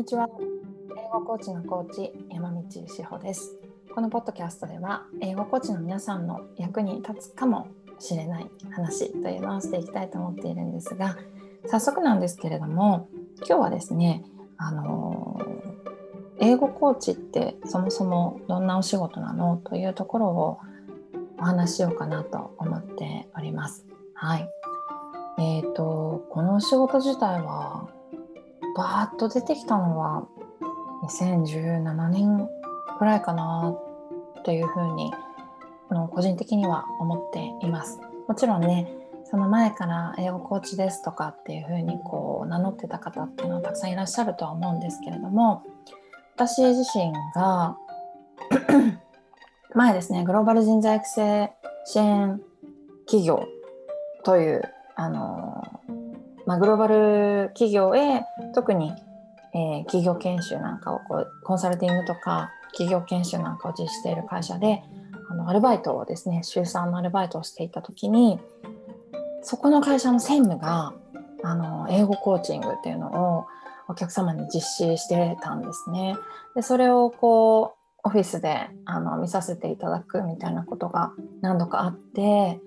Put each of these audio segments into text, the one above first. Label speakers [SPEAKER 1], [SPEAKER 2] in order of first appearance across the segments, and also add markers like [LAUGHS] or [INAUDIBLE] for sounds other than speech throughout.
[SPEAKER 1] にちは英語コーチのコーチ山道志保ですこのポッドキャストでは英語コーチの皆さんの役に立つかもしれない話というのをしていきたいと思っているんですが早速なんですけれども今日はですねあの英語コーチってそもそもどんなお仕事なのというところをお話ししようかなと思っております。はい。えっ、ー、とこの仕事自体はバーッと出てきたのは2017年くらいかなというふうに個人的には思っています。もちろんねその前から英語コーチですとかっていうふうにこう名乗ってた方っていうのはたくさんいらっしゃるとは思うんですけれども私自身が [CLEARS THROAT] 前ですねグローバル人材育成支援企業というあのまあ、グローバル企業へ特に、えー、企業研修なんかをこうコンサルティングとか企業研修なんかを実施している会社であのアルバイトをですね週3のアルバイトをしていた時にそこの会社の専務があの英語コーチングっていうのをお客様に実施してたんですね。でそれをこうオフィスであの見させていただくみたいなことが何度かあって、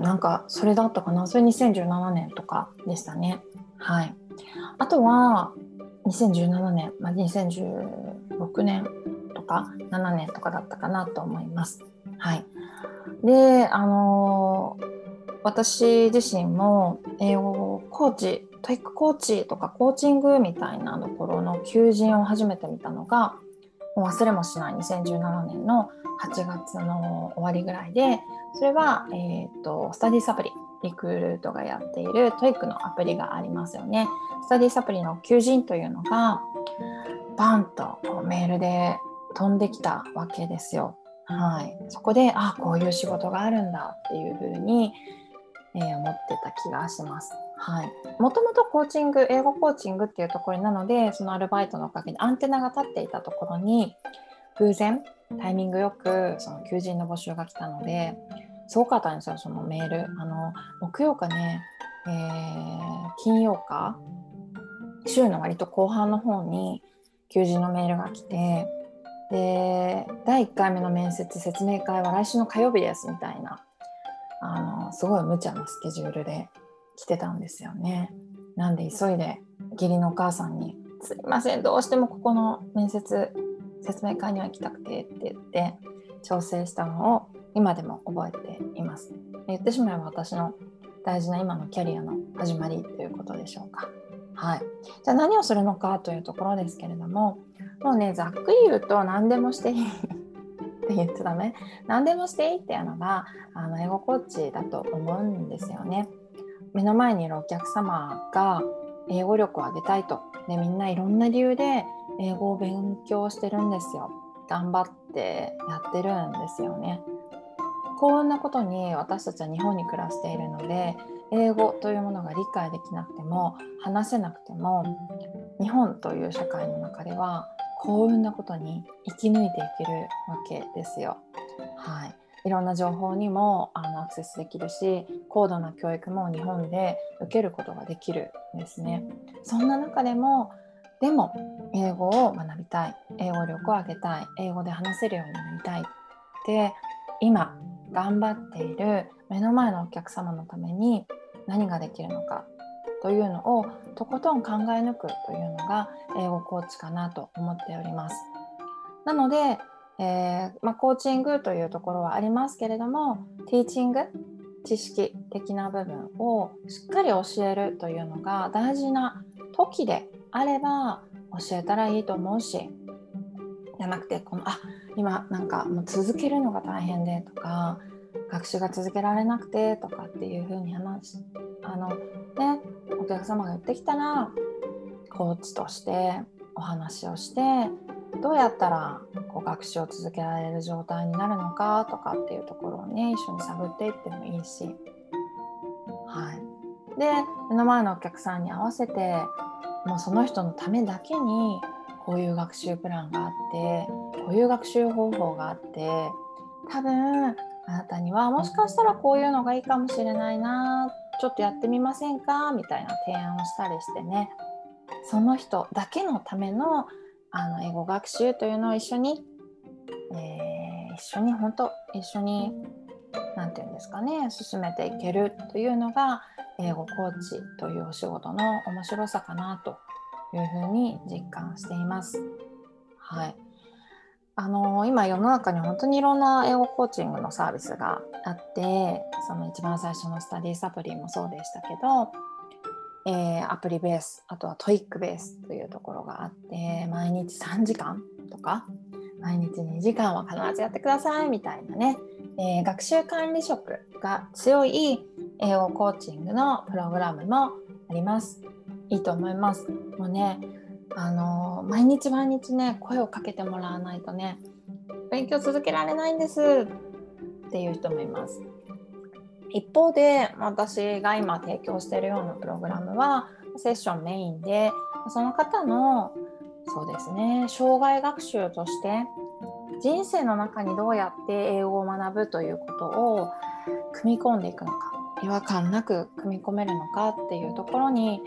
[SPEAKER 1] なんかそれだったかな。それ2017年とかでしたね。はい。あとは2017年、まあ、2016年とか7年とかだったかなと思います。はい。であのー、私自身も英語コーチ TOEIC コーチとかコーチングみたいなところの求人を初めて見たのがもう忘れもしない2017年の8月の終わりぐらいでそれは、えーと、スタディサプリリクルートがやっている TOEIC のアプリがありますよね。スタディサプリの求人というのがバンとメールで飛んできたわけですよ。はい、そこであこういう仕事があるんだっていうふうに、えー、思ってた気がします。はい、もともとコーチング英語コーチングっていうところなのでそのアルバイトのおかげでアンテナが立っていたところに偶然タイミングよくその求人の募集が来たのですごかったんですよそのメールあの木曜かね、えー、金曜か週の割と後半の方に求人のメールが来てで第1回目の面接説明会は来週の火曜日ですみたいなあのすごい無茶なスケジュールで来てたんですよね。なんで急いで義理のお母さんに「すいませんどうしてもここの面接説明会には行きたくてって言って調整したのを今でも覚えています。言ってしまえば私の大事な今のキャリアの始まりということでしょうか。はい、じゃあ何をするのかというところですけれどももうねざっくり言うと何でもしていいって [LAUGHS] 言っちゃダメ何でもしていいっていうのがあの英語コーチだと思うんですよね。目の前にいるお客様が英語力を上げたいとでみんないろんな理由で英語を勉強してるんですよ頑張ってやってるんですよねこんなことに私たちは日本に暮らしているので英語というものが理解できなくても話せなくても日本という社会の中では幸運なことに生き抜いていけるわけですよ。はい、いろんな情報にもあのアクセスできるし高度な教育も日本で受けることができるんですね。そんな中でもでも英語を学びたい英語力を上げたい英語で話せるようになりたいって今頑張っている目の前のお客様のために何ができるのかというのをとことん考え抜くというのが英語コーチかなと思っております。なので、えー、まあ、コーチングというところはありますけれどもティーチング知識的な部分をしっかり教えるというのが大事な時であれば教えたらいいと思うし。じゃなくてこのあ今なんかもう続けるのが大変でとか学習が続けられなくてとかっていう風に話あのねお客様が言ってきたらコーチとしてお話をしてどうやったらこう学習を続けられる状態になるのかとかっていうところをね一緒に探っていってもいいし。はい。で目の前のお客さんに合わせてもうその人のためだけにこういう学習プランがあってこういう学習方法があって多分あなたにはもしかしたらこういうのがいいかもしれないなちょっとやってみませんかみたいな提案をしたりしてね。その人だけのためのあの英語学習というのを一緒に、えー、一緒に本当一緒に何て言うんですかね進めていけるというのが英語コーチというお仕事の面白さかなというふうに実感しています。はいあの今世の中に本当にいろんな英語コーチングのサービスがあってその一番最初のスタディサプリもそうでしたけど、えー、アプリベースあとは TOEIC ベースというところがあって毎日3時間とか毎日2時間は必ずやってくださいみたいなね、えー、学習管理色が強い英語コーチングのプログラムもあります。いいと思います。もうねあの毎日毎日ね声をかけてもらわないとね勉強続けられないんですっていう人もいます。一方で私が今提供しているようなプログラムはセッションメインでその方のそうですね障害学習として人生の中にどうやって英語を学ぶということを組み込んでいくのか違和感なく組み込めるのかっていうところに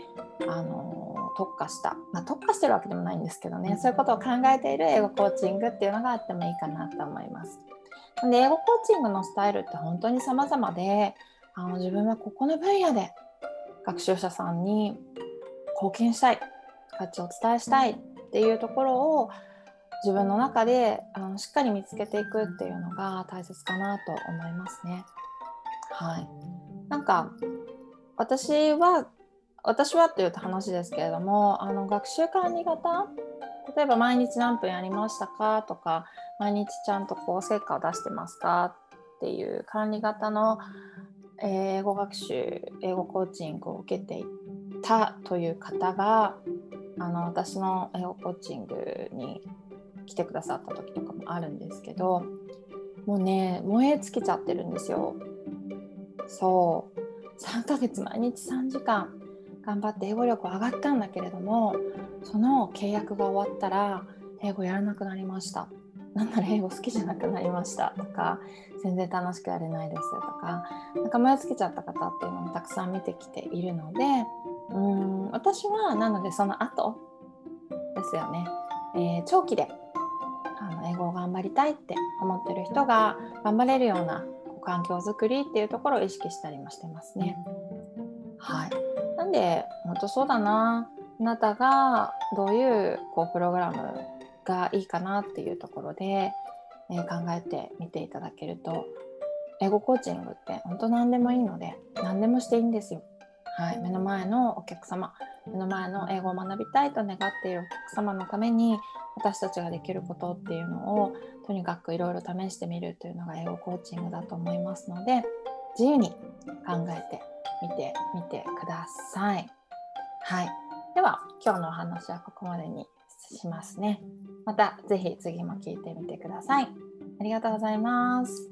[SPEAKER 1] あの特化した、まあ、特化してるわけでもないんですけどねそういうことを考えている英語コーチングっていうのがあってもいいかなと思います。で英語コーチングのスタイルって本当に様々であの自分はここの分野で学習者さんに貢献したい価値をお伝えしたいっていうところを自分の中であのしっかり見つけていくっていうのが大切かなと思いますね。はい、なんか私は私はっていうと話ですけれどもあの学習管理型？例えば毎日何分やりましたかとか毎日ちゃんとこう成果を出してますか？っていう管理型の英語学習英語コーチングを受けていたという方があの私の英語コーチングに来てくださった時とかもあるんですけどもうね燃え尽きちゃってるんですよ。そう。3ヶ月毎日3時間頑張って英語力上がったんだけれどもその契約が終わったら英語やらなくなりました。なんなら英語好きじゃなくなりました。とか全然楽しくやれないです。とかなんか燃え尽きちゃった方っていうのもたくさん見てきているのでうん私はなのでその後ですよね、えー、長期であの英語を頑張りたいって思ってる人が頑張れるような環境づくりっていうところを意識したりもしてますね。はいなんで本当そうだなあなたがどういうこうプログラムがいいかなっていうところで、えー、考えてみていただけると英語コーチングって本当何でもいいので何でもしていいんですよ。はい、目の前のお客様目の前の英語を学びたいと願っているお客様のために私たちができることっていうのをとにかくいろいろ試してみるというのが英語コーチングだと思いますので自由に考えて見てみてください。はい。では、今日のお話はここまでにしますね。またぜひ次も聞いてみてください。ありがとうございます。